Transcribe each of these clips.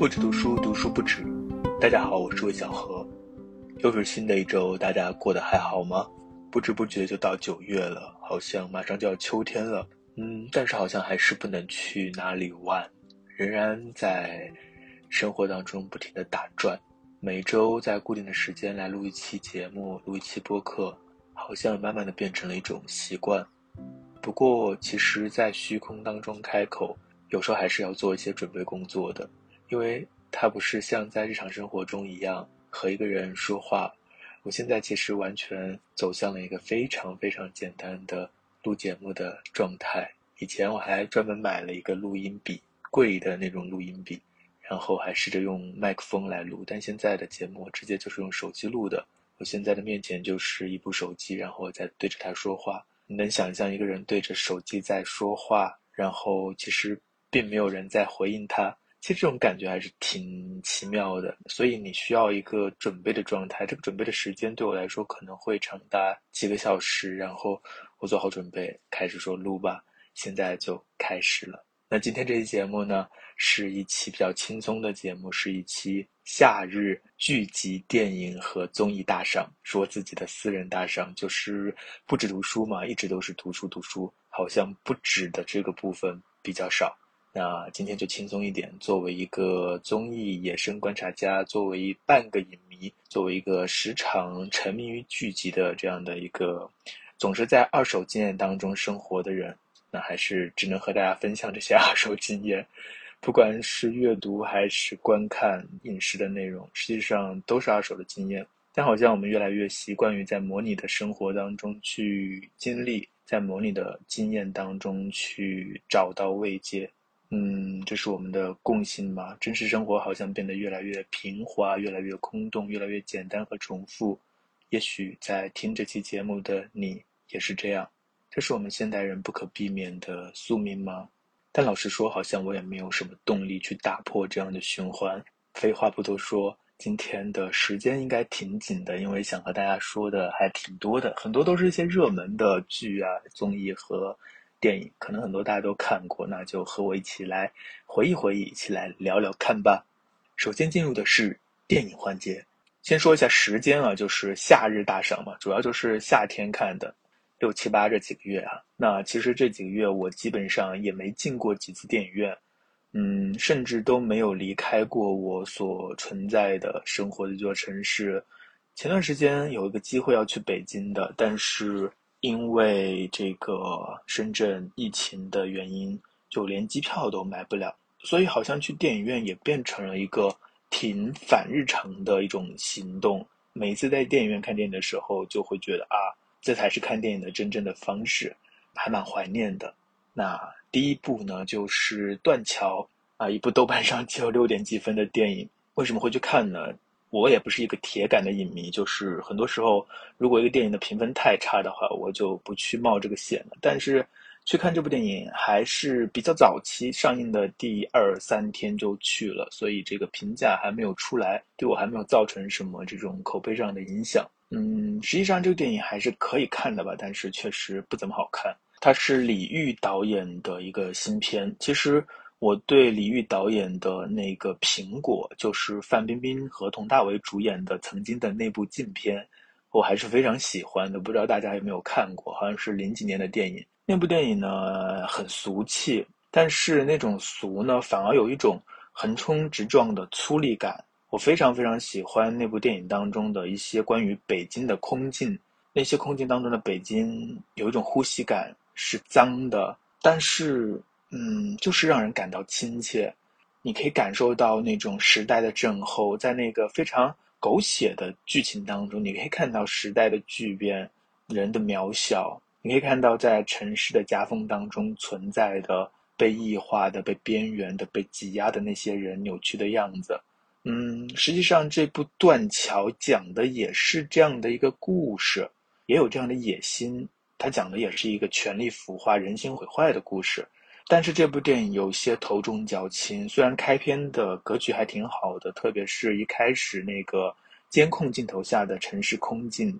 不止读书，读书不止。大家好，我是魏小何。又是新的一周，大家过得还好吗？不知不觉就到九月了，好像马上就要秋天了。嗯，但是好像还是不能去哪里玩，仍然在生活当中不停的打转。每周在固定的时间来录一期节目，录一期播客，好像慢慢的变成了一种习惯。不过，其实，在虚空当中开口，有时候还是要做一些准备工作的，因为它不是像在日常生活中一样和一个人说话。我现在其实完全走向了一个非常非常简单的录节目的状态。以前我还专门买了一个录音笔，贵的那种录音笔，然后还试着用麦克风来录。但现在的节目直接就是用手机录的。我现在的面前就是一部手机，然后我在对着它说话。你能想象一个人对着手机在说话，然后其实并没有人在回应他？其实这种感觉还是挺奇妙的，所以你需要一个准备的状态。这个准备的时间对我来说可能会长达几个小时，然后我做好准备，开始说录吧。现在就开始了。那今天这期节目呢，是一期比较轻松的节目，是一期夏日剧集、电影和综艺大赏，是我自己的私人大赏，就是不止读书嘛，一直都是读书读书，好像不止的这个部分比较少。那今天就轻松一点。作为一个综艺野生观察家，作为半个影迷，作为一个时常沉迷于剧集的这样的一个，总是在二手经验当中生活的人，那还是只能和大家分享这些 二手经验。不管是阅读还是观看影视的内容，实际上都是二手的经验。但好像我们越来越习惯于在模拟的生活当中去经历，在模拟的经验当中去找到慰藉。嗯，这是我们的共性吗？真实生活好像变得越来越平滑，越来越空洞，越来越简单和重复。也许在听这期节目的你也是这样。这是我们现代人不可避免的宿命吗？但老实说，好像我也没有什么动力去打破这样的循环。废话不多说，今天的时间应该挺紧的，因为想和大家说的还挺多的，很多都是一些热门的剧啊、综艺和。电影可能很多大家都看过，那就和我一起来回忆回忆，一起来聊聊看吧。首先进入的是电影环节，先说一下时间啊，就是夏日大赏嘛，主要就是夏天看的，六七八这几个月啊。那其实这几个月我基本上也没进过几次电影院，嗯，甚至都没有离开过我所存在的生活的这座城市。前段时间有一个机会要去北京的，但是。因为这个深圳疫情的原因，就连机票都买不了，所以好像去电影院也变成了一个挺反日常的一种行动。每次在电影院看电影的时候，就会觉得啊，这才是看电影的真正的方式，还蛮怀念的。那第一部呢，就是《断桥》啊，一部豆瓣上只有六点几分的电影，为什么会去看呢？我也不是一个铁杆的影迷，就是很多时候，如果一个电影的评分太差的话，我就不去冒这个险了。但是，去看这部电影还是比较早期上映的第二三天就去了，所以这个评价还没有出来，对我还没有造成什么这种口碑上的影响。嗯，实际上这个电影还是可以看的吧，但是确实不怎么好看。它是李玉导演的一个新片，其实。我对李玉导演的那个《苹果》，就是范冰冰和佟大为主演的曾经的那部禁片，我还是非常喜欢的。不知道大家有没有看过？好像是零几年的电影。那部电影呢，很俗气，但是那种俗呢，反而有一种横冲直撞的粗粝感。我非常非常喜欢那部电影当中的一些关于北京的空镜，那些空镜当中的北京有一种呼吸感，是脏的，但是。嗯，就是让人感到亲切，你可以感受到那种时代的震后，在那个非常狗血的剧情当中，你可以看到时代的巨变，人的渺小，你可以看到在城市的夹缝当中存在的被异化的、被边缘的、被挤压的那些人扭曲的样子。嗯，实际上这部《断桥》讲的也是这样的一个故事，也有这样的野心，它讲的也是一个权力腐化、人心毁坏的故事。但是这部电影有些头重脚轻，虽然开篇的格局还挺好的，特别是一开始那个监控镜头下的城市空镜，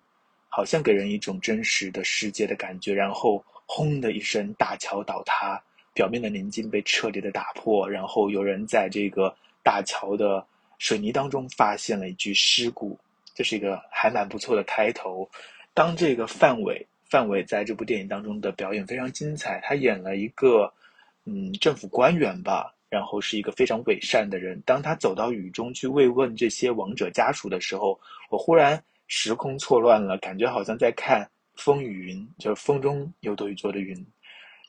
好像给人一种真实的世界的感觉。然后轰的一声，大桥倒塌，表面的宁静被彻底的打破，然后有人在这个大桥的水泥当中发现了一具尸骨，这是一个还蛮不错的开头。当这个范伟，范伟在这部电影当中的表演非常精彩，他演了一个嗯政府官员吧，然后是一个非常伪善的人。当他走到雨中去慰问这些亡者家属的时候，我忽然时空错乱了，感觉好像在看《风雨云》，就是风中有朵雨做的云，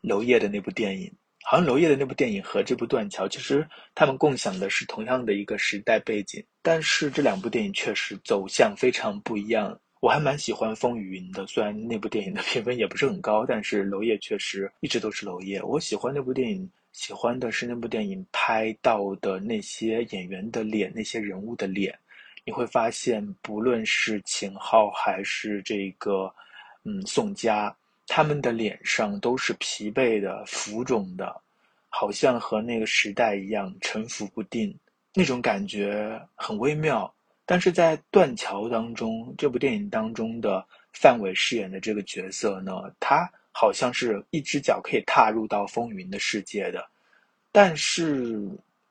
娄烨的那部电影。好像娄烨的那部电影和这部《断桥》，其实他们共享的是同样的一个时代背景，但是这两部电影确实走向非常不一样。我还蛮喜欢《风雨云》的，虽然那部电影的评分也不是很高，但是娄烨确实一直都是娄烨。我喜欢那部电影，喜欢的是那部电影拍到的那些演员的脸，那些人物的脸。你会发现，不论是秦昊还是这个，嗯，宋佳，他们的脸上都是疲惫的、浮肿的，好像和那个时代一样沉浮不定，那种感觉很微妙。但是在《断桥》当中，这部电影当中的范伟饰演的这个角色呢，他好像是一只脚可以踏入到风云的世界的，但是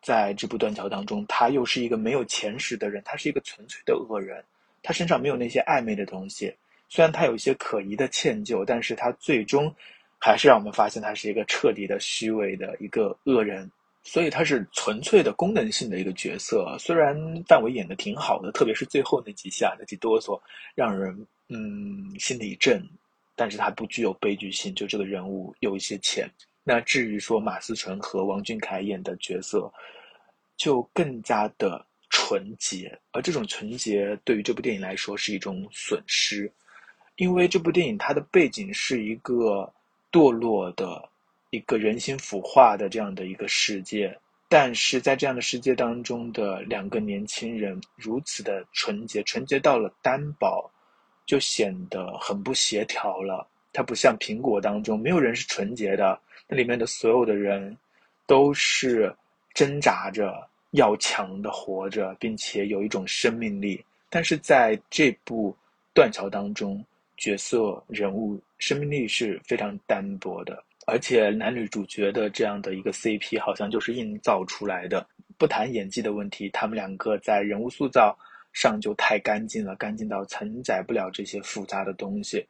在这部《断桥》当中，他又是一个没有前史的人，他是一个纯粹的恶人，他身上没有那些暧昧的东西，虽然他有一些可疑的歉疚，但是他最终还是让我们发现他是一个彻底的虚伪的一个恶人。所以他是纯粹的功能性的一个角色，虽然范伟演的挺好的，特别是最后那几下那几哆嗦，让人嗯心里一震，但是他不具有悲剧性，就这个人物有一些浅。那至于说马思纯和王俊凯演的角色，就更加的纯洁，而这种纯洁对于这部电影来说是一种损失，因为这部电影它的背景是一个堕落的。一个人心腐化的这样的一个世界，但是在这样的世界当中的两个年轻人如此的纯洁，纯洁到了单薄，就显得很不协调了。它不像苹果当中，没有人是纯洁的，那里面的所有的人都是挣扎着要强的活着，并且有一种生命力。但是在这部断桥当中，角色人物生命力是非常单薄的。而且男女主角的这样的一个 CP 好像就是硬造出来的。不谈演技的问题，他们两个在人物塑造上就太干净了，干净到承载不了这些复杂的东西。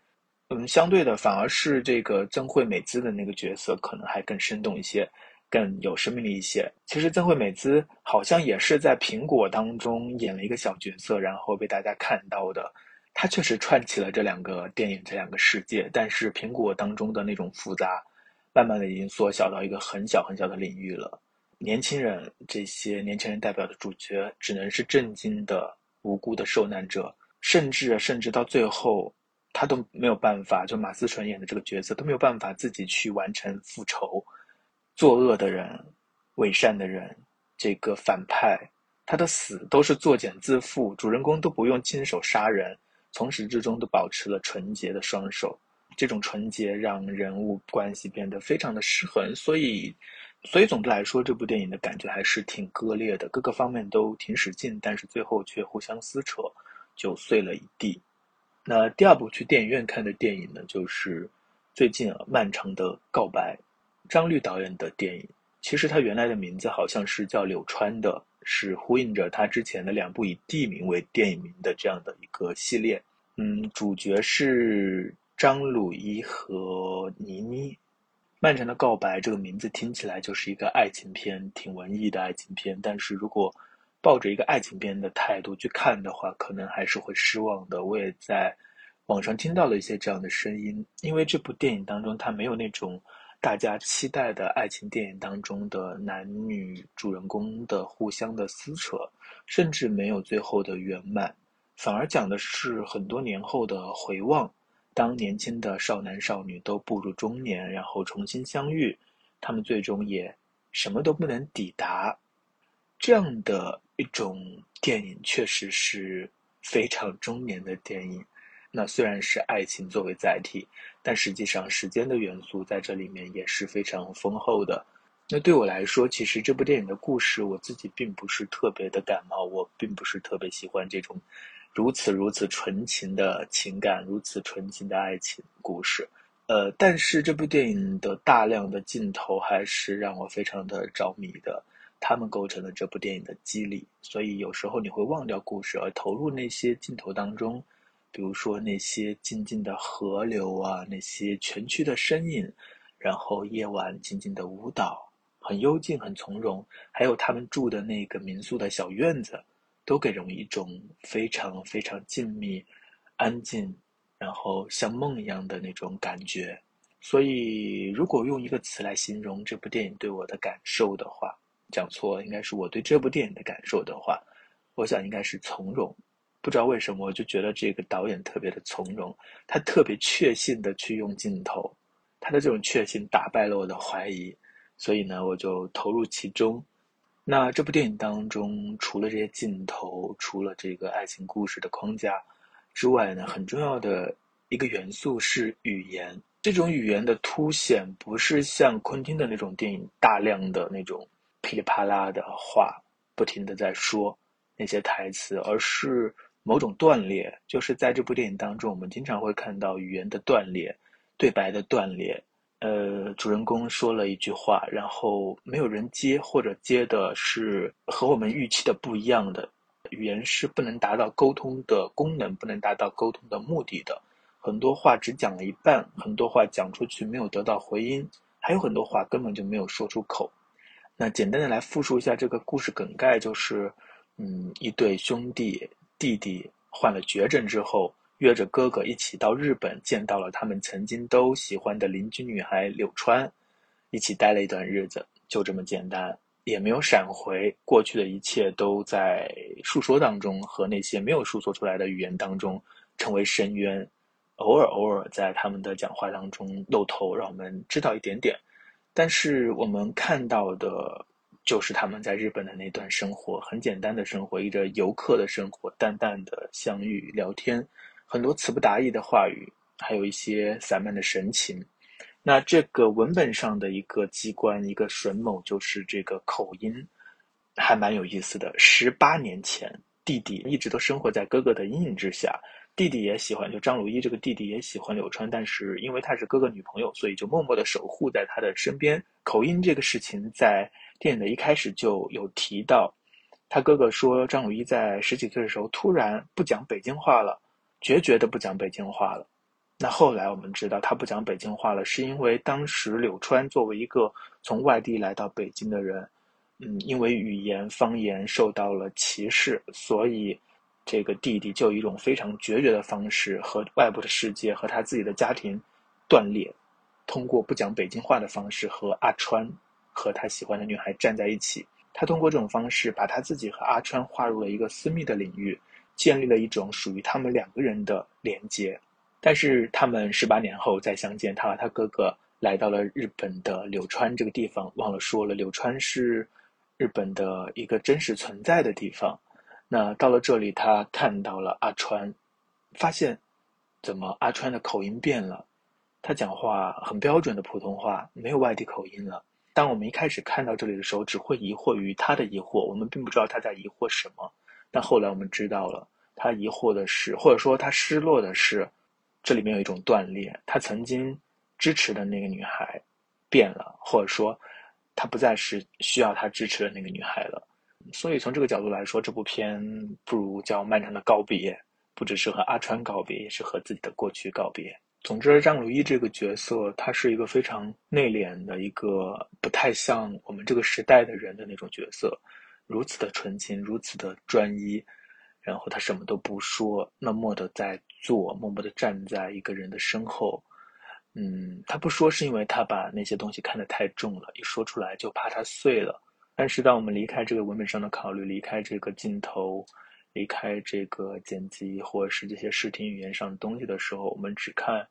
嗯，相对的，反而是这个曾惠美姿的那个角色可能还更生动一些，更有生命力一些。其实曾惠美姿好像也是在苹果当中演了一个小角色，然后被大家看到的。她确实串起了这两个电影、这两个世界，但是苹果当中的那种复杂。慢慢的已经缩小到一个很小很小的领域了。年轻人，这些年轻人代表的主角，只能是震惊的无辜的受难者，甚至甚至到最后，他都没有办法，就马思纯演的这个角色都没有办法自己去完成复仇。作恶的人，伪善的人，这个反派，他的死都是作茧自缚，主人公都不用亲手杀人，从始至终都保持了纯洁的双手。这种纯洁让人物关系变得非常的失衡，所以，所以总的来说，这部电影的感觉还是挺割裂的，各个方面都挺使劲，但是最后却互相撕扯，就碎了一地。那第二部去电影院看的电影呢，就是最近啊《漫长的告白》，张律导演的电影。其实他原来的名字好像是叫柳川的，是呼应着他之前的两部以地名为电影名的这样的一个系列。嗯，主角是。张鲁一和倪妮，《漫长的告白》这个名字听起来就是一个爱情片，挺文艺的爱情片。但是如果抱着一个爱情片的态度去看的话，可能还是会失望的。我也在网上听到了一些这样的声音，因为这部电影当中，它没有那种大家期待的爱情电影当中的男女主人公的互相的撕扯，甚至没有最后的圆满，反而讲的是很多年后的回望。当年轻的少男少女都步入中年，然后重新相遇，他们最终也什么都不能抵达。这样的一种电影确实是非常中年的电影。那虽然是爱情作为载体，但实际上时间的元素在这里面也是非常丰厚的。那对我来说，其实这部电影的故事我自己并不是特别的感冒，我并不是特别喜欢这种。如此如此纯情的情感，如此纯情的爱情故事，呃，但是这部电影的大量的镜头还是让我非常的着迷的。他们构成了这部电影的激励。所以有时候你会忘掉故事，而投入那些镜头当中，比如说那些静静的河流啊，那些蜷曲的身影，然后夜晚静静的舞蹈，很幽静，很从容。还有他们住的那个民宿的小院子，都给人一种非常非常静谧、安静，然后像梦一样的那种感觉。所以，如果用一个词来形容这部电影对我的感受的话，讲错，应该是我对这部电影的感受的话，我想应该是从容。不知道为什么，我就觉得这个导演特别的从容，他特别确信的去用镜头，他的这种确信打败了我的怀疑，所以呢，我就投入其中。那这部电影当中，除了这些镜头，除了这个爱情故事的框架之外呢，很重要的一个元素是语言。这种语言的凸显，不是像昆汀的那种电影大量的那种噼里啪啦的话，不停的在说那些台词，而是某种断裂。就是在这部电影当中，我们经常会看到语言的断裂、对白的断裂。呃，主人公说了一句话，然后没有人接，或者接的是和我们预期的不一样的。语言是不能达到沟通的功能，不能达到沟通的目的的。很多话只讲了一半，很多话讲出去没有得到回音，还有很多话根本就没有说出口。那简单的来复述一下这个故事梗概，就是，嗯，一对兄弟，弟弟患了绝症之后，约着哥哥一起到日本，见到了他们曾经都喜欢的邻居女孩柳川，一起待了一段日子，就这么简单，也没有闪回，过去的一切都在述说当中，和那些没有述说出来的语言当中，成为深渊。偶尔偶尔在他们的讲话当中露头，让我们知道一点点。但是我们看到的，就是他们在日本的那段生活，很简单的生活，一个游客的生活，淡淡的相遇聊天，很多词不达意的话语，还有一些散漫的神情。那这个文本上的一个机关，一个榫卯，就是这个口音，还蛮有意思的。十八年前，弟弟一直都生活在哥哥的阴影之下。弟弟也喜欢，就张鲁一这个弟弟也喜欢柳川，但是因为他是哥哥女朋友，所以就默默的守护在他的身边。口音这个事情在电影的一开始就有提到，他哥哥说张鲁一在十几岁的时候突然不讲北京话了，决绝的不讲北京话了。那后来我们知道他不讲北京话了，是因为当时柳川作为一个从外地来到北京的人，嗯，因为语言方言受到了歧视，所以。这个弟弟就以一种非常决绝的方式和外部的世界和他自己的家庭断裂，通过不讲北京话的方式和阿川和他喜欢的女孩站在一起。他通过这种方式把他自己和阿川划入了一个私密的领域，建立了一种属于他们两个人的连接。但是他们十八年后再相见，他和他哥哥来到了日本的柳川这个地方，忘了说了，柳川是日本的一个真实存在的地方。那到了这里，他看到了阿川，发现怎么阿川的口音变了？他讲话很标准的普通话，没有外地口音了。当我们一开始看到这里的时候，只会疑惑于他的疑惑，我们并不知道他在疑惑什么。但后来我们知道了，他疑惑的是，或者说他失落的是，这里面有一种断裂。他曾经支持的那个女孩变了，或者说他不再是需要他支持的那个女孩了。所以从这个角度来说，这部片不如叫《漫长的告别》，不只是和阿川告别，也是和自己的过去告别。总之，张鲁一这个角色，他是一个非常内敛的一个，不太像我们这个时代的人的那种角色，如此的纯情，如此的专一，然后他什么都不说，默默的在做，默默的站在一个人的身后。嗯，他不说是因为他把那些东西看得太重了，一说出来就怕它碎了。但是，当我们离开这个文本上的考虑，离开这个镜头，离开这个剪辑，或者是这些视听语言上的东西的时候，我们只看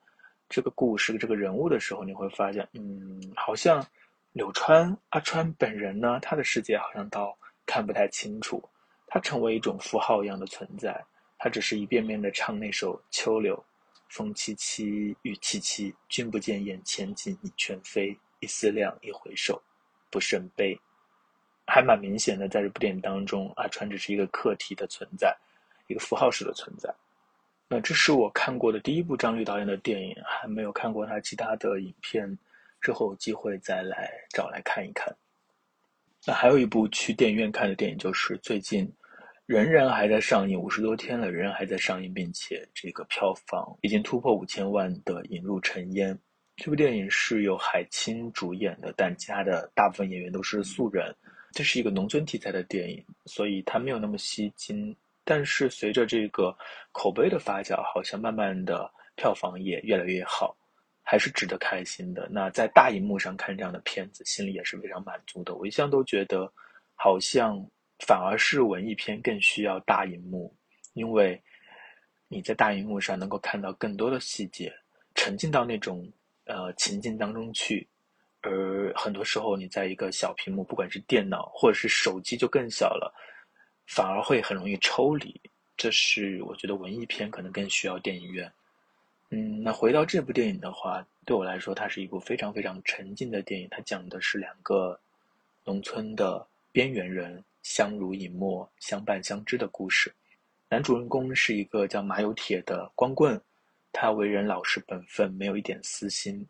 这个故事、这个人物的时候，你会发现，嗯，好像柳川阿川本人呢，他的世界好像到看不太清楚。他成为一种符号一样的存在，他只是一遍遍的唱那首《秋柳》，风凄凄，雨凄凄，君不见眼前景，你全非。一思量，一回首，不胜悲。还蛮明显的，在这部电影当中，阿川只是一个客体的存在，一个符号式的存在。那这是我看过的第一部张律导演的电影，还没有看过他其他的影片，之后有机会再来找来看一看。那还有一部去电影院看的电影，就是最近仍然还在上映，五十多天了，仍然还在上映，并且这个票房已经突破五千万的《引入尘烟》。这部电影是由海清主演的，但其他的大部分演员都是素人。这是一个农村题材的电影，所以它没有那么吸睛。但是随着这个口碑的发酵，好像慢慢的票房也越来越好，还是值得开心的。那在大荧幕上看这样的片子，心里也是非常满足的。我一向都觉得，好像反而是文艺片更需要大荧幕，因为你在大荧幕上能够看到更多的细节，沉浸到那种呃情境当中去。而很多时候，你在一个小屏幕，不管是电脑或者是手机，就更小了，反而会很容易抽离。这是我觉得文艺片可能更需要电影院。嗯，那回到这部电影的话，对我来说，它是一部非常非常沉浸的电影。它讲的是两个农村的边缘人相濡以沫、相伴相知的故事。男主人公是一个叫马有铁的光棍，他为人老实本分，没有一点私心。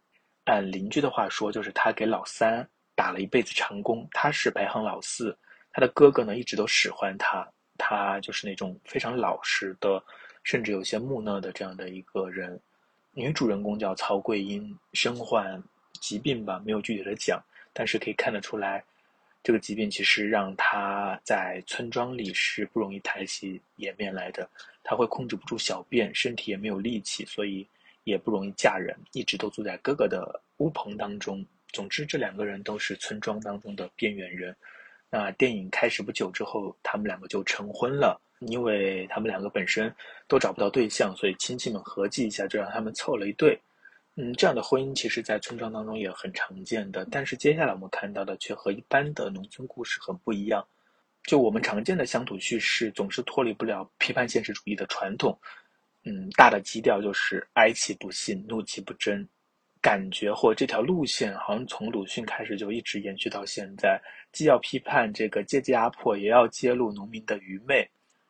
按邻居的话说，就是他给老三打了一辈子长工，他是排行老四。他的哥哥呢，一直都使唤他，他就是那种非常老实的，甚至有些木讷的这样的一个人。女主人公叫曹桂英，身患疾病吧，没有具体的讲，但是可以看得出来，这个疾病其实让她在村庄里是不容易抬起颜面来的。她会控制不住小便，身体也没有力气，所以。也不容易嫁人，一直都住在哥哥的屋棚当中。总之，这两个人都是村庄当中的边缘人。那电影开始不久之后，他们两个就成婚了，因为他们两个本身都找不到对象，所以亲戚们合计一下，就让他们凑了一对。嗯，这样的婚姻其实，在村庄当中也很常见的。但是接下来我们看到的却和一般的农村故事很不一样。就我们常见的乡土叙事，总是脱离不了批判现实主义的传统。嗯，大的基调就是哀其不幸，怒其不争，感觉或这条路线好像从鲁迅开始就一直延续到现在，既要批判这个阶级压迫，也要揭露农民的愚昧，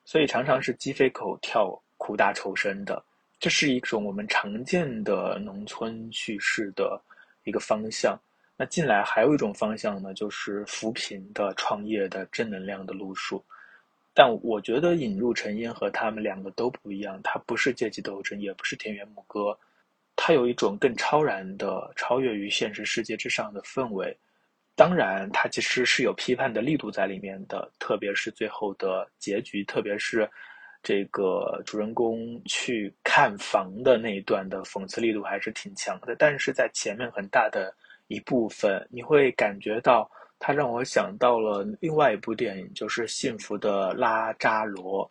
所以常常是鸡飞狗跳、苦大仇深的。这是一种我们常见的农村叙事的一个方向。那近来还有一种方向呢，就是扶贫的、创业的、正能量的路数。但我觉得引入陈烟和他们两个都不一样，它不是阶级斗争，也不是田园牧歌，它有一种更超然的、超越于现实世界之上的氛围。当然，它其实是有批判的力度在里面的，特别是最后的结局，特别是这个主人公去看房的那一段的讽刺力度还是挺强的。但是在前面很大的一部分，你会感觉到。它让我想到了另外一部电影，就是《幸福的拉扎罗》，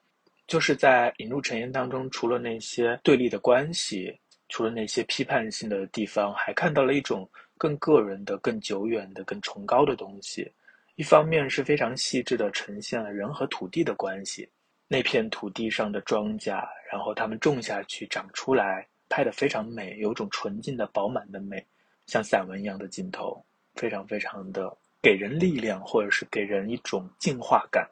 就是在引入尘烟当中，除了那些对立的关系，除了那些批判性的地方，还看到了一种更个人的、更久远的、更崇高的东西。一方面是非常细致的呈现了人和土地的关系，那片土地上的庄稼，然后他们种下去长出来，拍得非常美，有种纯净的饱满的美，像散文一样的镜头，非常非常的。给人力量，或者是给人一种净化感。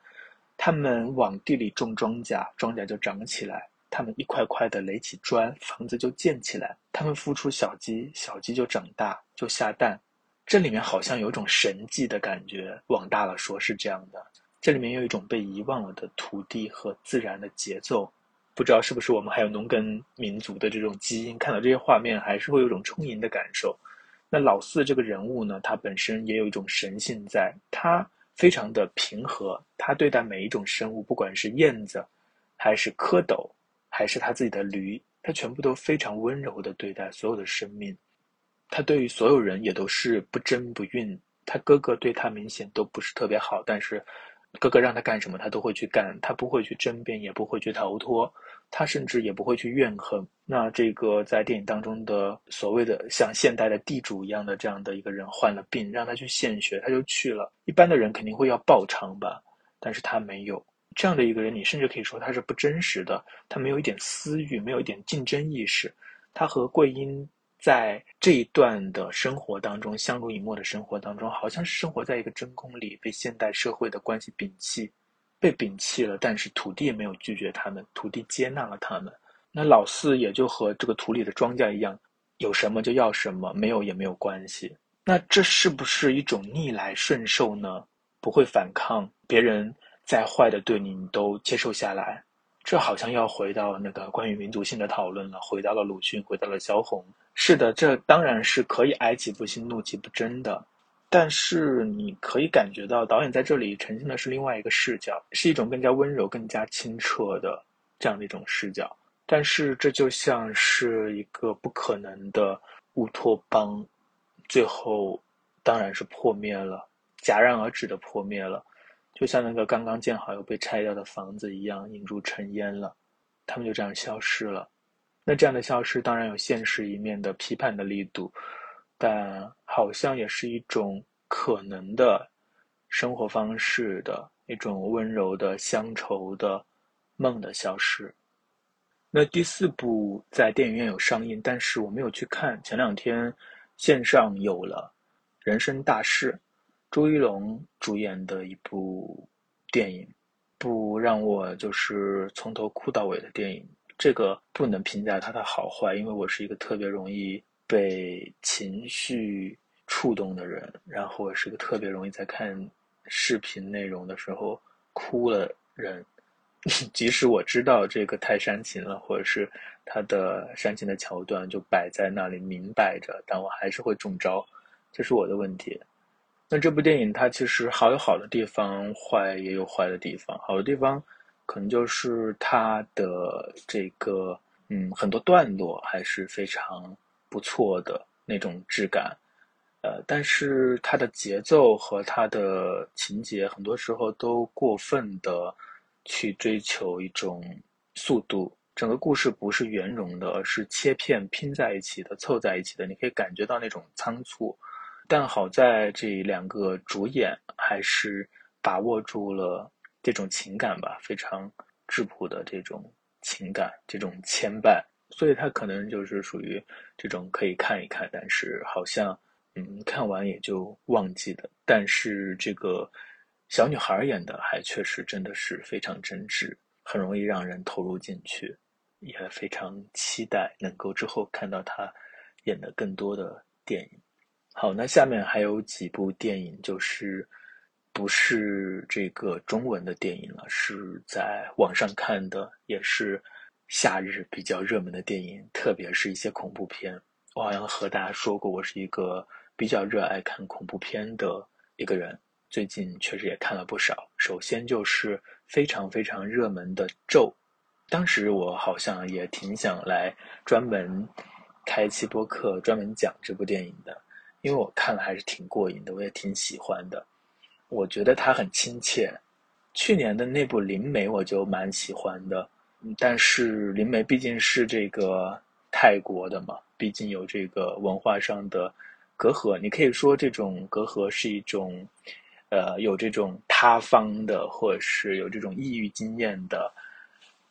他们往地里种庄稼，庄稼就长起来；他们一块块的垒起砖，房子就建起来。他们孵出小鸡，小鸡就长大，就下蛋。这里面好像有种神迹的感觉。往大了说，是这样的。这里面有一种被遗忘了的土地和自然的节奏。不知道是不是我们还有农耕民族的这种基因？看到这些画面，还是会有种充盈的感受。那老四这个人物呢，他本身也有一种神性在，他非常的平和，他对待每一种生物，不管是燕子，还是蝌蚪，还是他自己的驴，他全部都非常温柔的对待所有的生命。他对于所有人也都是不争不允。他哥哥对他明显都不是特别好，但是哥哥让他干什么，他都会去干，他不会去争辩，也不会去逃脱。他甚至也不会去怨恨。那这个在电影当中的所谓的像现代的地主一样的这样的一个人患了病，让他去献血，他就去了。一般的人肯定会要报偿吧，但是他没有这样的一个人，你甚至可以说他是不真实的。他没有一点私欲，没有一点竞争意识。他和桂英在这一段的生活当中相濡以沫的生活当中，好像是生活在一个真空里，被现代社会的关系摒弃。被摒弃了，但是土地也没有拒绝他们，土地接纳了他们。那老四也就和这个土里的庄稼一样，有什么就要什么，没有也没有关系。那这是不是一种逆来顺受呢？不会反抗，别人再坏的对你，你都接受下来。这好像要回到那个关于民族性的讨论了，回到了鲁迅，回到了萧红。是的，这当然是可以哀其不幸，怒其不争的。但是你可以感觉到，导演在这里呈现的是另外一个视角，是一种更加温柔、更加清澈的这样的一种视角。但是这就像是一个不可能的乌托邦，最后当然是破灭了，戛然而止的破灭了。就像那个刚刚建好又被拆掉的房子一样，引入尘烟了，他们就这样消失了。那这样的消失，当然有现实一面的批判的力度，但好像也是一种可能的生活方式的一种温柔的乡愁的梦的消失。那第四部在电影院有上映，但是我没有去看。前两天线上有了《人生大事》。朱一龙主演的一部电影，不让我就是从头哭到尾的电影。这个不能评价它的好坏，因为我是一个特别容易被情绪触动的人，然后我是个特别容易在看视频内容的时候哭了人。即使我知道这个太煽情了，或者是他的煽情的桥段就摆在那里明摆着，但我还是会中招，这是我的问题。那这部电影它其实好有好的地方，坏也有坏的地方。好的地方，可能就是它的这个，嗯，很多段落还是非常不错的那种质感，呃，但是它的节奏和它的情节很多时候都过分的去追求一种速度，整个故事不是圆融的，而是切片拼在一起的、凑在一起的，你可以感觉到那种仓促。但好在这两个主演还是把握住了这种情感吧，非常质朴的这种情感，这种牵绊，所以他可能就是属于这种可以看一看，但是好像嗯看完也就忘记的。但是这个小女孩演的还确实真的是非常真挚，很容易让人投入进去，也非常期待能够之后看到她演的更多的电影。好，那下面还有几部电影，就是不是这个中文的电影了，是在网上看的，也是夏日比较热门的电影，特别是一些恐怖片。我好像和大家说过，我是一个比较热爱看恐怖片的一个人，最近确实也看了不少。首先就是非常非常热门的《咒》，当时我好像也挺想来专门开一期播客，专门讲这部电影的。因为我看了还是挺过瘾的，我也挺喜欢的。我觉得他很亲切。去年的那部《灵媒》我就蛮喜欢的，但是《灵媒》毕竟是这个泰国的嘛，毕竟有这个文化上的隔阂。你可以说这种隔阂是一种，呃，有这种他方的，或者是有这种异域经验的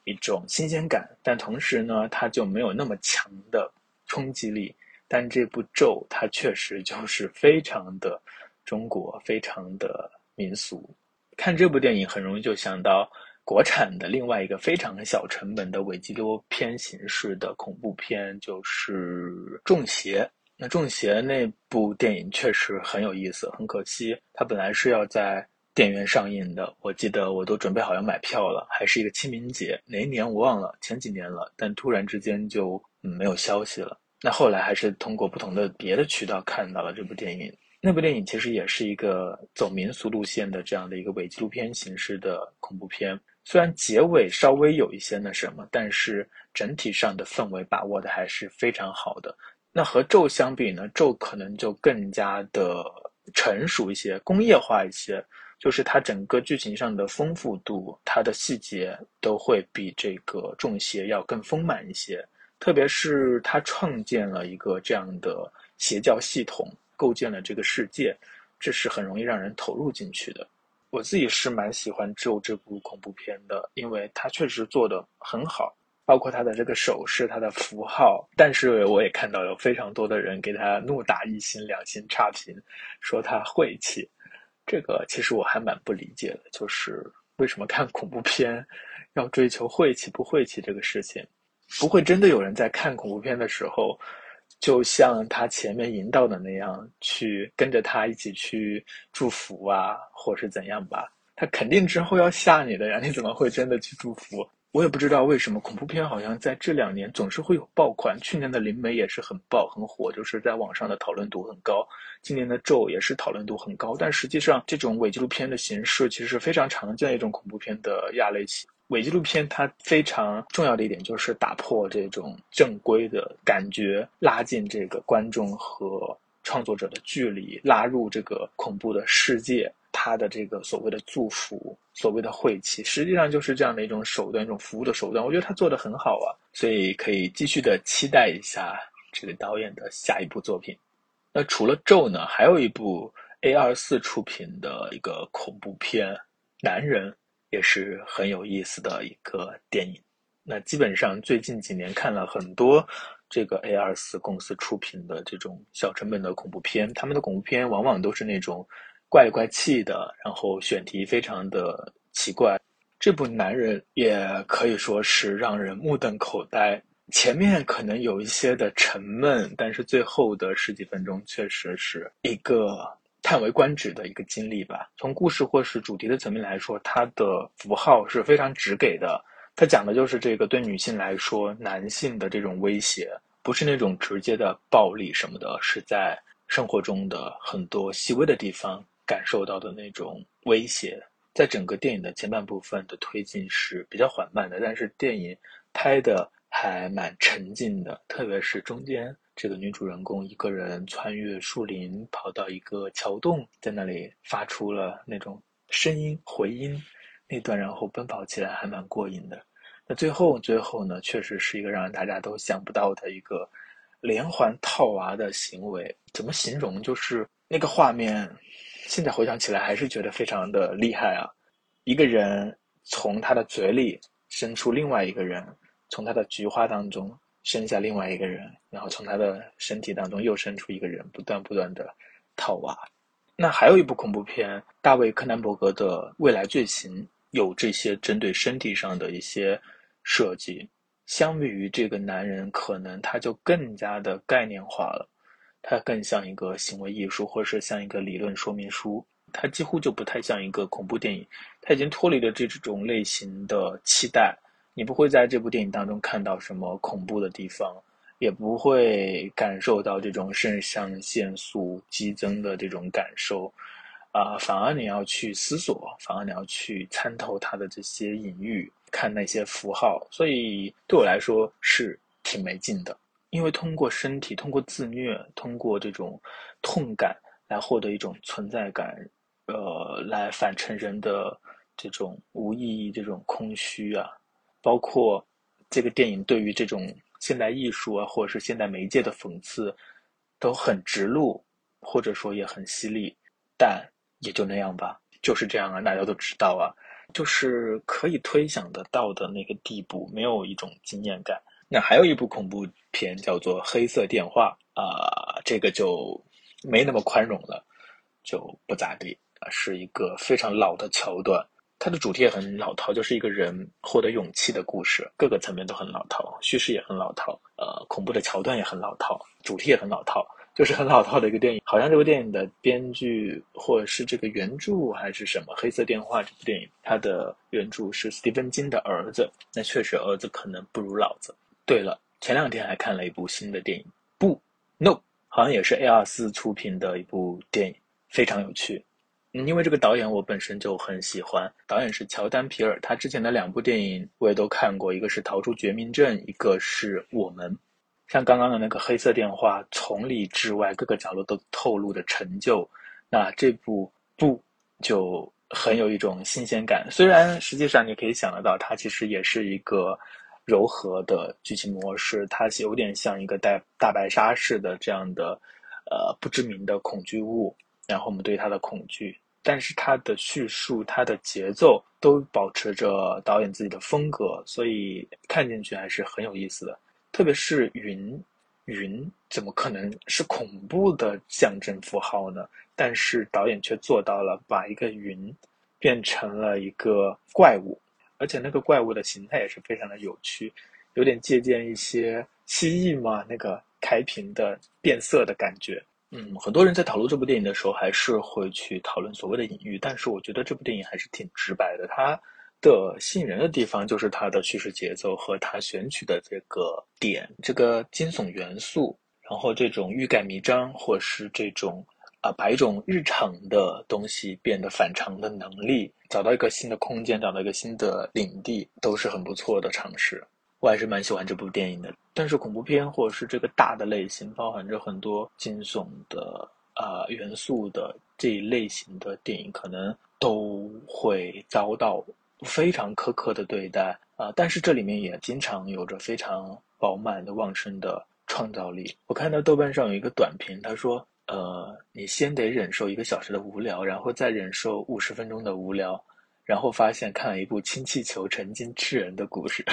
一种新鲜感，但同时呢，它就没有那么强的冲击力。但这部咒，它确实就是非常的中国，非常的民俗。看这部电影很容易就想到国产的另外一个非常小成本的伪纪录片形式的恐怖片，就是《中邪》。那《中邪》那部电影确实很有意思，很可惜它本来是要在电影院上映的，我记得我都准备好要买票了，还是一个清明节，哪一年我忘了，前几年了，但突然之间就没有消息了。那后来还是通过不同的别的渠道看到了这部电影。那部电影其实也是一个走民俗路线的这样的一个伪纪录片形式的恐怖片。虽然结尾稍微有一些那什么，但是整体上的氛围把握的还是非常好的。那和咒相比呢，咒可能就更加的成熟一些、工业化一些，就是它整个剧情上的丰富度、它的细节都会比这个中邪要更丰满一些。特别是他创建了一个这样的邪教系统，构建了这个世界，这是很容易让人投入进去的。我自己是蛮喜欢《咒》这部恐怖片的，因为它确实做的很好，包括它的这个手势、它的符号。但是我也看到有非常多的人给他怒打一星、两星差评，说他晦气。这个其实我还蛮不理解的，就是为什么看恐怖片要追求晦气不晦气这个事情。不会真的有人在看恐怖片的时候，就像他前面引导的那样，去跟着他一起去祝福啊，或是怎样吧。他肯定之后要吓你的呀，你怎么会真的去祝福？我也不知道为什么恐怖片好像在这两年总是会有爆款。去年的《灵媒》也是很爆很火，就是在网上的讨论度很高。今年的《咒》也是讨论度很高。但实际上，这种伪纪录片的形式其实是非常常见的一种恐怖片的亚类型。伪纪录片它非常重要的一点就是打破这种正规的感觉，拉近这个观众和创作者的距离，拉入这个恐怖的世界。他的这个所谓的祝福，所谓的晦气，实际上就是这样的一种手段，一种服务的手段。我觉得他做的很好啊，所以可以继续的期待一下这个导演的下一部作品。那除了咒呢，还有一部 A 二四出品的一个恐怖片《男人》，也是很有意思的一个电影。那基本上最近几年看了很多这个 A 二四公司出品的这种小成本的恐怖片，他们的恐怖片往往都是那种。怪怪气的，然后选题非常的奇怪。这部男人也可以说是让人目瞪口呆。前面可能有一些的沉闷，但是最后的十几分钟确实是一个叹为观止的一个经历吧。从故事或是主题的层面来说，它的符号是非常直给的。它讲的就是这个对女性来说，男性的这种威胁，不是那种直接的暴力什么的，是在生活中的很多细微的地方。感受到的那种威胁，在整个电影的前半部分的推进是比较缓慢的，但是电影拍的还蛮沉浸的，特别是中间这个女主人公一个人穿越树林，跑到一个桥洞，在那里发出了那种声音回音那段，然后奔跑起来还蛮过瘾的。那最后最后呢，确实是一个让大家都想不到的一个连环套娃的行为，怎么形容？就是那个画面。现在回想起来，还是觉得非常的厉害啊！一个人从他的嘴里伸出另外一个人，从他的菊花当中生下另外一个人，然后从他的身体当中又生出一个人，不断不断的套娃。那还有一部恐怖片，大卫·柯南伯格的《未来罪行》，有这些针对身体上的一些设计。相比于这个男人，可能他就更加的概念化了。他更像一个行为艺术，或者是像一个理论说明书。他几乎就不太像一个恐怖电影。他已经脱离了这种类型的期待。你不会在这部电影当中看到什么恐怖的地方，也不会感受到这种肾上腺素激增的这种感受。啊，反而你要去思索，反而你要去参透它的这些隐喻，看那些符号。所以对我来说是挺没劲的。因为通过身体，通过自虐，通过这种痛感来获得一种存在感，呃，来反衬人的这种无意义、这种空虚啊。包括这个电影对于这种现代艺术啊，或者是现代媒介的讽刺，都很直露，或者说也很犀利，但也就那样吧，就是这样啊，大家都知道啊，就是可以推想得到的那个地步，没有一种惊艳感。那还有一部恐怖片叫做《黑色电话》啊，这个就没那么宽容了，就不咋地，是一个非常老的桥段，它的主题也很老套，就是一个人获得勇气的故事，各个层面都很老套，叙事也很老套，呃，恐怖的桥段也很老套，主题也很老套，就是很老套的一个电影。好像这部电影的编剧或者是这个原著还是什么，《黑色电话》这部电影，它的原著是斯蒂芬金的儿子，那确实儿子可能不如老子。对了，前两天还看了一部新的电影，不，no，好像也是 A 二四出品的一部电影，非常有趣。因为这个导演我本身就很喜欢，导演是乔丹皮尔，他之前的两部电影我也都看过，一个是《逃出绝命镇》，一个是《我们》。像刚刚的那个《黑色电话》，从里至外各个角落都透露着陈旧，那这部不就很有一种新鲜感？虽然实际上你可以想得到，它其实也是一个。柔和的剧情模式，它有点像一个大大白鲨式的这样的，呃，不知名的恐惧物，然后我们对它的恐惧，但是它的叙述、它的节奏都保持着导演自己的风格，所以看进去还是很有意思的。特别是云，云怎么可能是恐怖的象征符号呢？但是导演却做到了把一个云变成了一个怪物。而且那个怪物的形态也是非常的有趣，有点借鉴一些蜥蜴嘛，那个开屏的变色的感觉。嗯，很多人在讨论这部电影的时候，还是会去讨论所谓的隐喻，但是我觉得这部电影还是挺直白的。它的吸引人的地方就是它的叙事节奏和它选取的这个点，这个惊悚元素，然后这种欲盖弥彰，或是这种啊把一种日常的东西变得反常的能力，找到一个新的空间，找到一个新的领地，都是很不错的尝试。我还是蛮喜欢这部电影的，但是恐怖片或者是这个大的类型，包含着很多惊悚的啊元素的这一类型的电影，可能都会遭到非常苛刻的对待啊。但是这里面也经常有着非常饱满的旺盛的创造力。我看到豆瓣上有一个短评，他说：“呃，你先得忍受一个小时的无聊，然后再忍受五十分钟的无聊，然后发现看了一部氢气球成精吃人的故事。”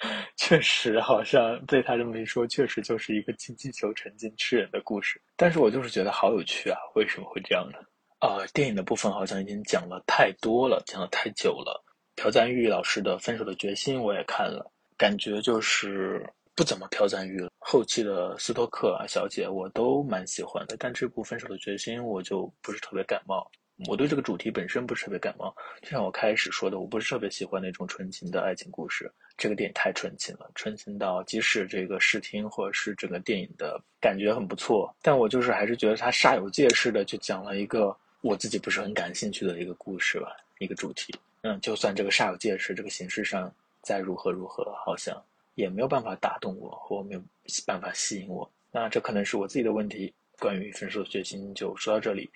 确实，好像被他这么一说，确实就是一个氢气球沉浸吃人的故事。但是我就是觉得好有趣啊！为什么会这样呢？啊，电影的部分好像已经讲了太多了，讲了太久了。朴赞玉老师的《分手的决心》我也看了，感觉就是不怎么朴赞玉了。后期的斯托克啊小姐我都蛮喜欢的，但这部《分手的决心》我就不是特别感冒。我对这个主题本身不是特别感冒，就像我开始说的，我不是特别喜欢那种纯情的爱情故事。这个电影太纯情了，纯情到即使这个视听或者是整个电影的感觉很不错，但我就是还是觉得它煞有介事的就讲了一个我自己不是很感兴趣的一个故事吧，一个主题。嗯，就算这个煞有介事，这个形式上再如何如何，好像也没有办法打动我，或没有办法吸引我。那这可能是我自己的问题。关于分手的决心就说到这里。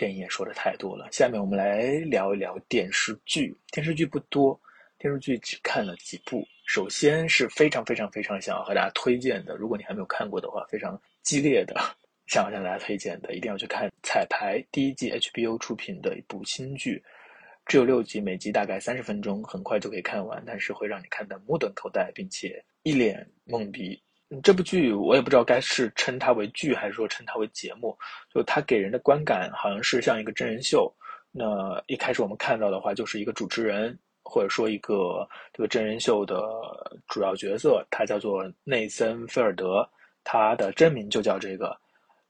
电影也说的太多了，下面我们来聊一聊电视剧。电视剧不多，电视剧只看了几部。首先是非常非常非常想要和大家推荐的，如果你还没有看过的话，非常激烈的想要向大家推荐的，一定要去看《彩排》第一季 HBO 出品的一部新剧，只有六集，每集大概三十分钟，很快就可以看完，但是会让你看得目瞪口呆，并且一脸懵逼。这部剧我也不知道该是称它为剧还是说称它为节目，就它给人的观感好像是像一个真人秀。那一开始我们看到的话，就是一个主持人或者说一个这个真人秀的主要角色，他叫做内森菲尔德，他的真名就叫这个，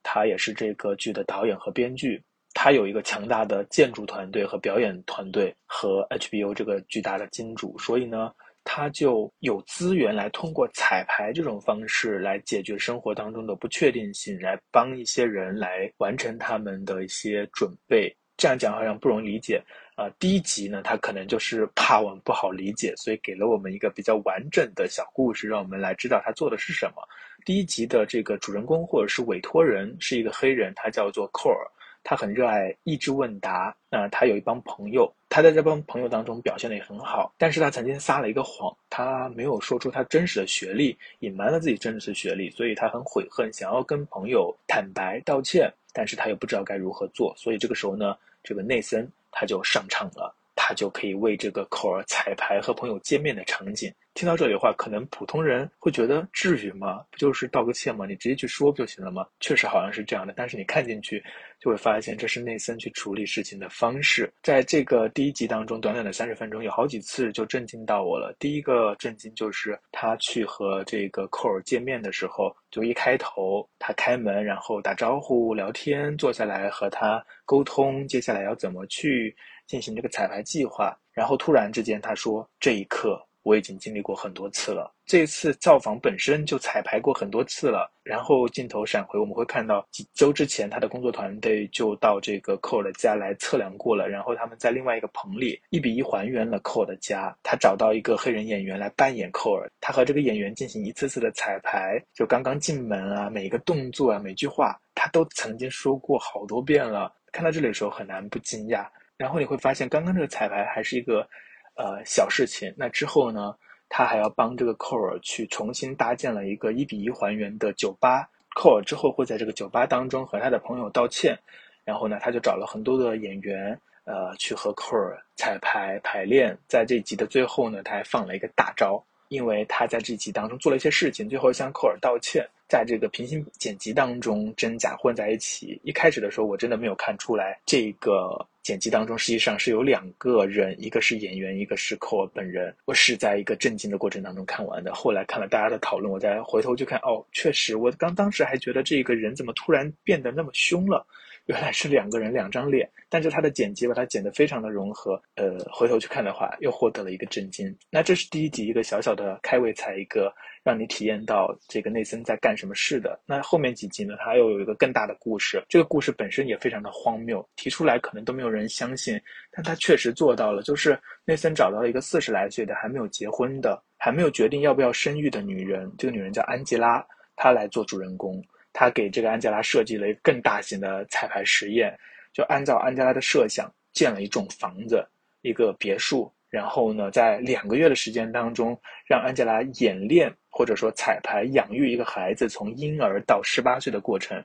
他也是这个剧的导演和编剧，他有一个强大的建筑团队和表演团队和 HBO 这个巨大的金主，所以呢。他就有资源来通过彩排这种方式来解决生活当中的不确定性，来帮一些人来完成他们的一些准备。这样讲好像不容易理解啊。第一集呢，他可能就是怕我们不好理解，所以给了我们一个比较完整的小故事，让我们来知道他做的是什么。第一集的这个主人公或者是委托人是一个黑人，他叫做寇尔。他很热爱益智问答，那他有一帮朋友，他在这帮朋友当中表现的也很好。但是他曾经撒了一个谎，他没有说出他真实的学历，隐瞒了自己真实的学历，所以他很悔恨，想要跟朋友坦白道歉，但是他又不知道该如何做。所以这个时候呢，这个内森他就上场了，他就可以为这个口儿彩排和朋友见面的场景。听到这里的话，可能普通人会觉得至于吗？不就是道个歉吗？你直接去说不就行了吗？确实好像是这样的，但是你看进去就会发现，这是内森去处理事情的方式。在这个第一集当中，短短的三十分钟，有好几次就震惊到我了。第一个震惊就是他去和这个寇尔见面的时候，就一开头他开门，然后打招呼、聊天，坐下来和他沟通，接下来要怎么去进行这个彩排计划，然后突然之间他说：“这一刻。”我已经经历过很多次了。这一次造访本身就彩排过很多次了。然后镜头闪回，我们会看到几周之前，他的工作团队就到这个寇尔的家来测量过了。然后他们在另外一个棚里一比一还原了寇尔的家。他找到一个黑人演员来扮演寇尔，他和这个演员进行一次次的彩排。就刚刚进门啊，每一个动作啊，每句话，他都曾经说过好多遍了。看到这里的时候，很难不惊讶。然后你会发现，刚刚这个彩排还是一个。呃，小事情。那之后呢，他还要帮这个寇尔去重新搭建了一个一比一还原的酒吧。寇尔之后会在这个酒吧当中和他的朋友道歉。然后呢，他就找了很多的演员，呃，去和寇尔彩排排练。在这集的最后呢，他还放了一个大招，因为他在这集当中做了一些事情，最后向寇尔道歉。在这个平行剪辑当中，真假混在一起。一开始的时候，我真的没有看出来这个剪辑当中实际上是有两个人，一个是演员，一个是寇尔本人。我是在一个震惊的过程当中看完的。后来看了大家的讨论，我再回头去看，哦，确实，我刚当时还觉得这个人怎么突然变得那么凶了。原来是两个人两张脸，但是他的剪辑把它剪得非常的融合。呃，回头去看的话，又获得了一个震惊。那这是第一集一个小小的开胃菜，一个让你体验到这个内森在干什么事的。那后面几集呢，他又有一个更大的故事。这个故事本身也非常的荒谬，提出来可能都没有人相信，但他确实做到了。就是内森找到了一个四十来岁的还没有结婚的，还没有决定要不要生育的女人，这个女人叫安吉拉，她来做主人公。他给这个安吉拉设计了一个更大型的彩排实验，就按照安吉拉的设想建了一栋房子，一个别墅。然后呢，在两个月的时间当中，让安吉拉演练或者说彩排养育一个孩子从婴儿到十八岁的过程。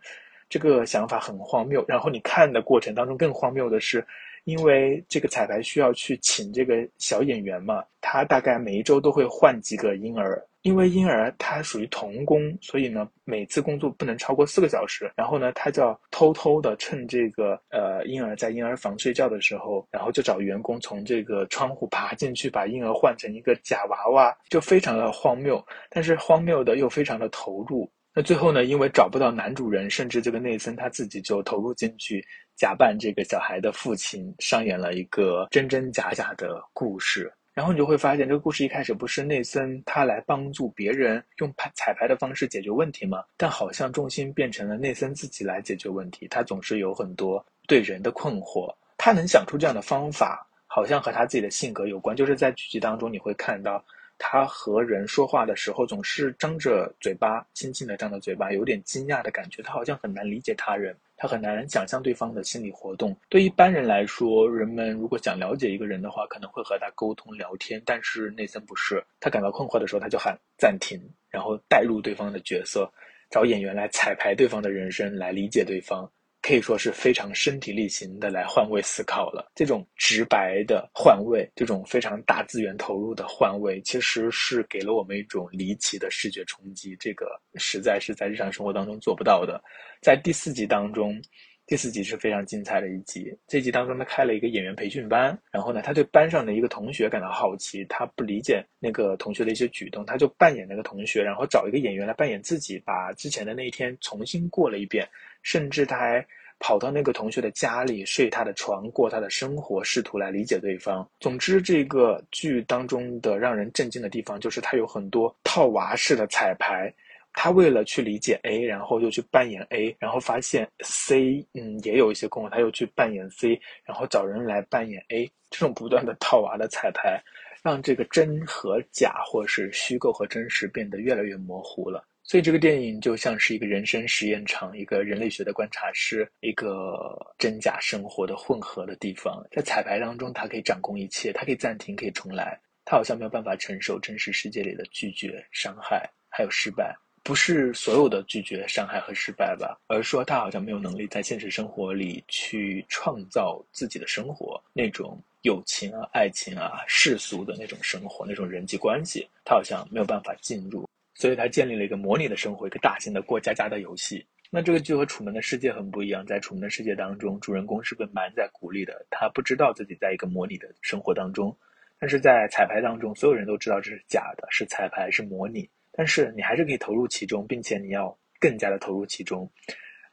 这个想法很荒谬。然后你看的过程当中更荒谬的是，因为这个彩排需要去请这个小演员嘛，他大概每一周都会换几个婴儿。因为婴儿他属于童工，所以呢，每次工作不能超过四个小时。然后呢，他就要偷偷的趁这个呃婴儿在婴儿房睡觉的时候，然后就找员工从这个窗户爬进去，把婴儿换成一个假娃娃，就非常的荒谬。但是荒谬的又非常的投入。那最后呢，因为找不到男主人，甚至这个内森他自己就投入进去，假扮这个小孩的父亲，上演了一个真真假假的故事。然后你就会发现，这个故事一开始不是内森他来帮助别人用彩彩排的方式解决问题吗？但好像重心变成了内森自己来解决问题。他总是有很多对人的困惑，他能想出这样的方法，好像和他自己的性格有关。就是在剧集当中，你会看到。他和人说话的时候，总是张着嘴巴，轻轻的张着嘴巴，有点惊讶的感觉。他好像很难理解他人，他很难想象对方的心理活动。对一般人来说，人们如果想了解一个人的话，可能会和他沟通聊天。但是内森不是，他感到困惑的时候，他就喊暂停，然后带入对方的角色，找演员来彩排对方的人生，来理解对方。可以说是非常身体力行的来换位思考了。这种直白的换位，这种非常大资源投入的换位，其实是给了我们一种离奇的视觉冲击。这个实在是在日常生活当中做不到的。在第四集当中，第四集是非常精彩的一集。这集当中，他开了一个演员培训班，然后呢，他对班上的一个同学感到好奇，他不理解那个同学的一些举动，他就扮演那个同学，然后找一个演员来扮演自己，把之前的那一天重新过了一遍。甚至他还跑到那个同学的家里睡他的床，过他的生活，试图来理解对方。总之，这个剧当中的让人震惊的地方就是他有很多套娃式的彩排。他为了去理解 A，然后又去扮演 A，然后发现 C 嗯也有一些空，他又去扮演 C，然后找人来扮演 A。这种不断的套娃的彩排，让这个真和假，或是虚构和真实变得越来越模糊了。所以这个电影就像是一个人生实验场，一个人类学的观察室，一个真假生活的混合的地方。在彩排当中，他可以掌控一切，他可以暂停，可以重来。他好像没有办法承受真实世界里的拒绝、伤害还有失败。不是所有的拒绝、伤害和失败吧，而说他好像没有能力在现实生活里去创造自己的生活，那种友情啊、爱情啊、世俗的那种生活、那种人际关系，他好像没有办法进入。所以他建立了一个模拟的生活，一个大型的过家家的游戏。那这个就和《楚门的世界》很不一样。在《楚门的世界》当中，主人公是被埋在鼓里的，他不知道自己在一个模拟的生活当中。但是在彩排当中，所有人都知道这是假的，是彩排，是模拟。但是你还是可以投入其中，并且你要更加的投入其中。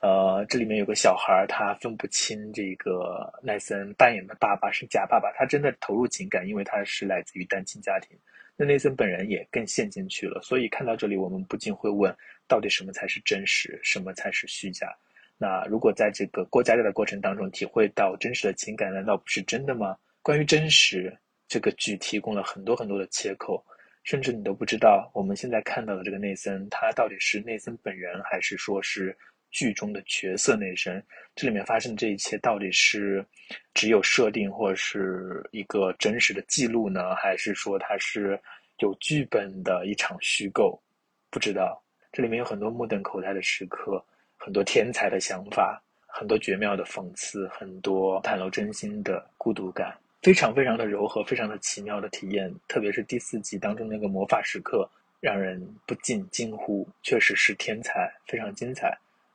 呃，这里面有个小孩，他分不清这个奈森扮演的爸爸是假爸爸，他真的投入情感，因为他是来自于单亲家庭。内森本人也更陷进去了，所以看到这里，我们不禁会问：到底什么才是真实，什么才是虚假？那如果在这个过家家的过程当中体会到真实的情感，难道不是真的吗？关于真实，这个剧提供了很多很多的切口，甚至你都不知道我们现在看到的这个内森，他到底是内森本人，还是说是？剧中的角色内身，这里面发生的这一切到底是只有设定，或者是一个真实的记录呢？还是说它是有剧本的一场虚构？不知道。这里面有很多目瞪口呆的时刻，很多天才的想法，很多绝妙的讽刺，很多袒露真心的孤独感，非常非常的柔和，非常的奇妙的体验。特别是第四集当中那个魔法时刻，让人不禁惊呼：确实是天才，非常精彩。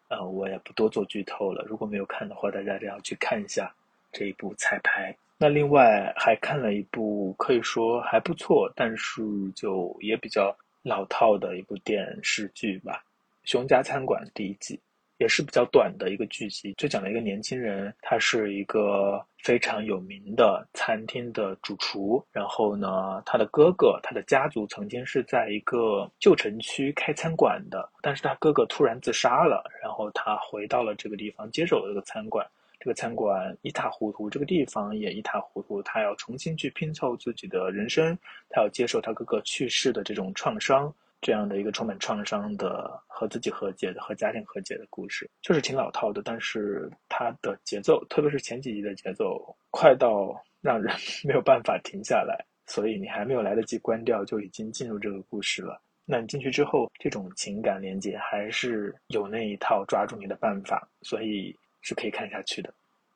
呃，我也不多做剧透了。如果没有看的话，大家都要去看一下。这一部彩排。那另外还看了一部可以说还不错，但是就也比较老套的一部电视剧吧，《熊家餐馆》第一季。也是比较短的一个剧集，就讲了一个年轻人，他是一个非常有名的餐厅的主厨。然后呢，他的哥哥，他的家族曾经是在一个旧城区开餐馆的，但是他哥哥突然自杀了，然后他回到了这个地方，接手了这个餐馆。这个餐馆一塌糊涂，这个地方也一塌糊涂，他要重新去拼凑自己的人生，他要接受他哥哥去世的这种创伤。这样的一个充满创伤的和自己和解的和家庭和解的故事，就是挺老套的，但是它的节奏，特别是前几集的节奏，快到让人 没有办法停下来，所以你还没有来得及关掉，就已经进入这个故事了。那你进去之后，这种情感连接还是有那一套抓住你的办法，所以是可以看下去的。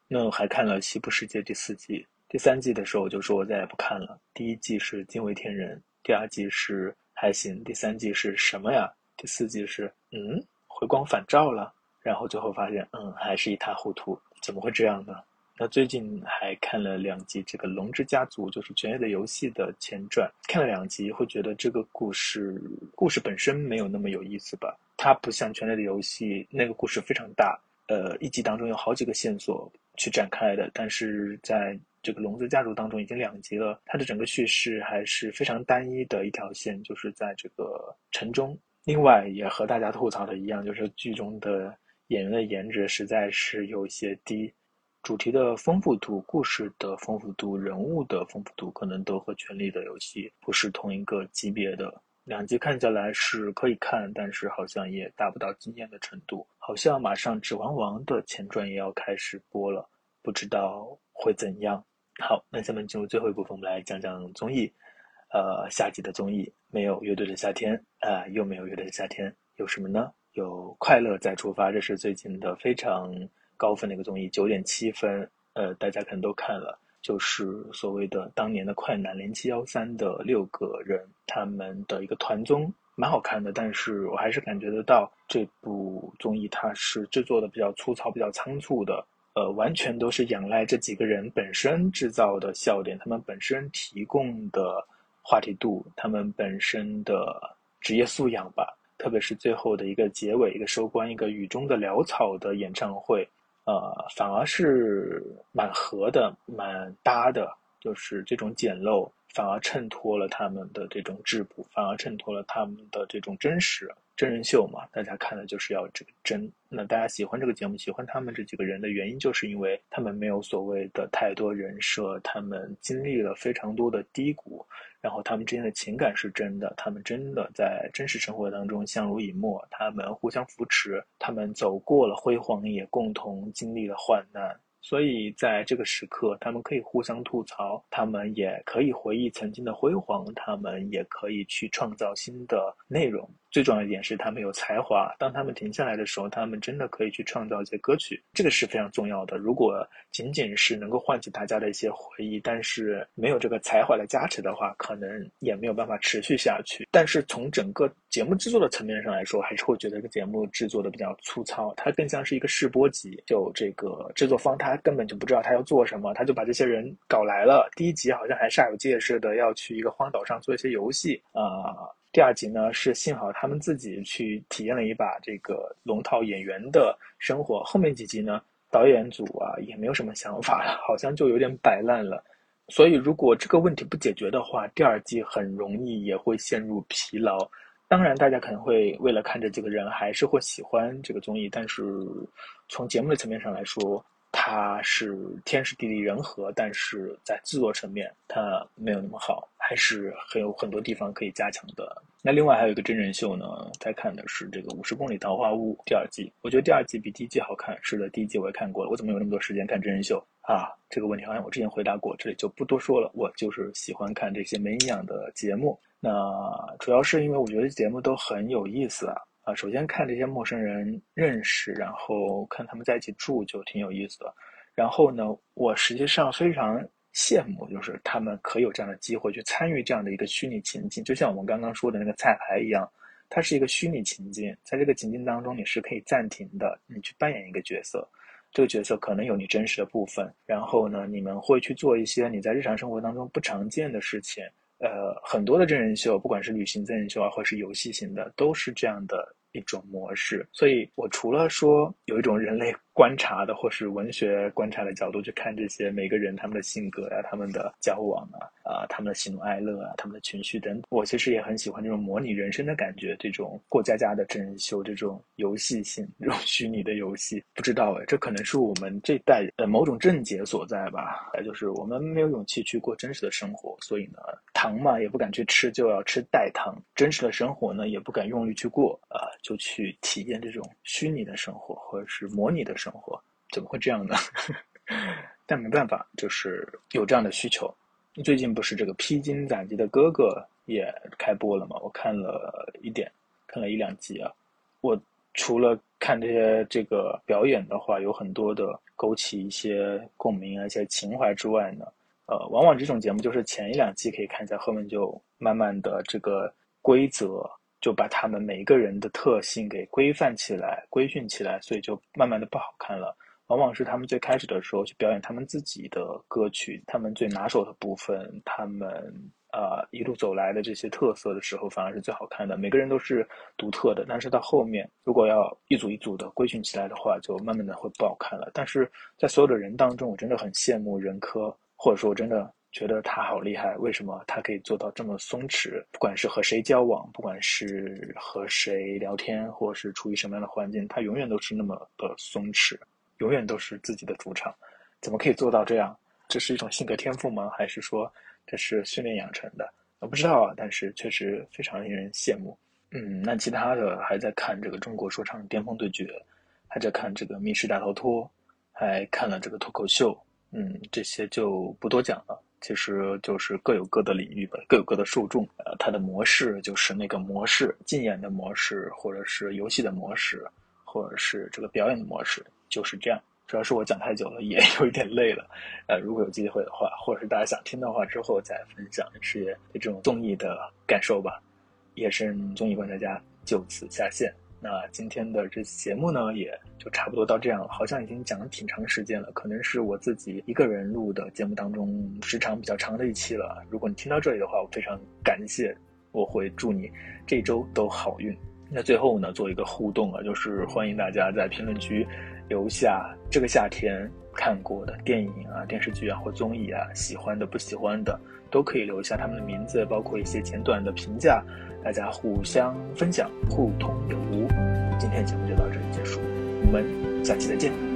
那我还看了《西部世界》第四季、第三季的时候，我就说我再也不看了。第一季是惊为天人，第二季是。还行，第三季是什么呀？第四季是嗯，回光返照了，然后最后发现嗯，还是一塌糊涂，怎么会这样呢？那最近还看了两集这个《龙之家族》，就是《权力的游戏》的前传，看了两集，会觉得这个故事故事本身没有那么有意思吧？它不像《权力的游戏》那个故事非常大，呃，一集当中有好几个线索去展开的，但是在这个龙子家族当中已经两集了，它的整个叙事还是非常单一的一条线，就是在这个城中。另外，也和大家吐槽的一样，就是剧中的演员的颜值实在是有些低，主题的丰富度、故事的丰富度、人物的丰富度，可能都和《权力的游戏》不是同一个级别的。两集看下来是可以看，但是好像也达不到惊艳的程度。好像马上《指环王》的前传也要开始播了，不知道会怎样。好，那下面进入最后一部分，我们来讲讲综艺。呃，夏季的综艺没有乐队的夏天啊，又没有乐队的夏天，有什么呢？有快乐再出发，这是最近的非常高分的一个综艺，九点七分。呃，大家可能都看了，就是所谓的当年的快男零七幺三的六个人，他们的一个团综，蛮好看的。但是我还是感觉得到这部综艺它是制作的比较粗糙、比较仓促的。呃，完全都是仰赖这几个人本身制造的笑点，他们本身提供的话题度，他们本身的职业素养吧。特别是最后的一个结尾、一个收官、一个雨中的潦草的演唱会，呃，反而是蛮合的、蛮搭的。就是这种简陋，反而衬托了他们的这种质朴，反而衬托了他们的这种真实。真人秀嘛，大家看的就是要这个真。那大家喜欢这个节目，喜欢他们这几个人的原因，就是因为他们没有所谓的太多人设，他们经历了非常多的低谷，然后他们之间的情感是真的，他们真的在真实生活当中相濡以沫，他们互相扶持，他们走过了辉煌，也共同经历了患难。所以在这个时刻，他们可以互相吐槽，他们也可以回忆曾经的辉煌，他们也可以去创造新的内容。最重要一点是，他们有才华。当他们停下来的时候，他们真的可以去创造一些歌曲，这个是非常重要的。如果仅仅是能够唤起大家的一些回忆，但是没有这个才华的加持的话，可能也没有办法持续下去。但是从整个节目制作的层面上来说，还是会觉得这个节目制作的比较粗糙，它更像是一个试播集。就这个制作方，他根本就不知道他要做什么，他就把这些人搞来了。第一集好像还煞有介事的要去一个荒岛上做一些游戏啊。第二集呢，是幸好他们自己去体验了一把这个龙套演员的生活。后面几集呢，导演组啊也没有什么想法了，好像就有点摆烂了。所以如果这个问题不解决的话，第二季很容易也会陷入疲劳。当然，大家可能会为了看这几个人，还是会喜欢这个综艺。但是从节目的层面上来说，它是天时地利人和，但是在制作层面，它没有那么好。还是很有很多地方可以加强的。那另外还有一个真人秀呢，在看的是这个《五十公里桃花坞》第二季。我觉得第二季比第一季好看。是的，第一季我也看过了。我怎么有那么多时间看真人秀啊？这个问题好像我之前回答过，这里就不多说了。我就是喜欢看这些没营养的节目。那主要是因为我觉得节目都很有意思啊啊！首先看这些陌生人认识，然后看他们在一起住就挺有意思的。然后呢，我实际上非常。羡慕就是他们可以有这样的机会去参与这样的一个虚拟情境，就像我们刚刚说的那个彩排一样，它是一个虚拟情境，在这个情境当中你是可以暂停的，你去扮演一个角色，这个角色可能有你真实的部分，然后呢，你们会去做一些你在日常生活当中不常见的事情。呃，很多的真人秀，不管是旅行真人秀啊，或是游戏型的，都是这样的一种模式。所以我除了说有一种人类。观察的或是文学观察的角度去看这些每个人他们的性格呀、他们的交往啊、啊他们的喜怒哀乐啊、他们的情绪等，我其实也很喜欢这种模拟人生的感觉，这种过家家的真人秀，这种游戏性、这种虚拟的游戏。不知道哎，这可能是我们这代的某种症结所在吧？就是我们没有勇气去过真实的生活，所以呢，糖嘛也不敢去吃，就要吃代糖；真实的生活呢也不敢用力去过啊，就去体验这种虚拟的生活或者是模拟的。生活怎么会这样呢？但没办法，就是有这样的需求。最近不是这个披荆斩棘的哥哥也开播了吗？我看了一点，看了一两集啊。我除了看这些这个表演的话，有很多的勾起一些共鸣啊、一些情怀之外呢，呃，往往这种节目就是前一两季可以看一下，后面就慢慢的这个规则。就把他们每一个人的特性给规范起来、规训起来，所以就慢慢的不好看了。往往是他们最开始的时候去表演他们自己的歌曲，他们最拿手的部分，他们啊一路走来的这些特色的时候，反而是最好看的。每个人都是独特的，但是到后面如果要一组一组的规训起来的话，就慢慢的会不好看了。但是在所有的人当中，我真的很羡慕任科，或者说我真的。觉得他好厉害，为什么他可以做到这么松弛？不管是和谁交往，不管是和谁聊天，或者是处于什么样的环境，他永远都是那么的松弛，永远都是自己的主场。怎么可以做到这样？这是一种性格天赋吗？还是说这是训练养成的？我不知道啊，但是确实非常令人羡慕。嗯，那其他的还在看这个中国说唱巅峰对决，还在看这个密室大逃脱，还看了这个脱口秀。嗯，这些就不多讲了。其实就是各有各的领域吧，各有各的受众。呃，它的模式就是那个模式，竞演的模式，或者是游戏的模式，或者是这个表演的模式，就是这样。主要是我讲太久了，也 有一点累了。呃，如果有机会的话，或者是大家想听的话，之后再分享是这种综艺的感受吧。夜深综艺观察家就此下线。那今天的这期节目呢，也就差不多到这样了。好像已经讲了挺长时间了，可能是我自己一个人录的节目当中时长比较长的一期了。如果你听到这里的话，我非常感谢，我会祝你这周都好运。那最后呢，做一个互动啊，就是欢迎大家在评论区留下这个夏天看过的电影啊、电视剧啊或综艺啊，喜欢的、不喜欢的，都可以留下他们的名字，包括一些简短的评价。大家互相分享，互通有无。今天节目就到这里结束，我们下期再见。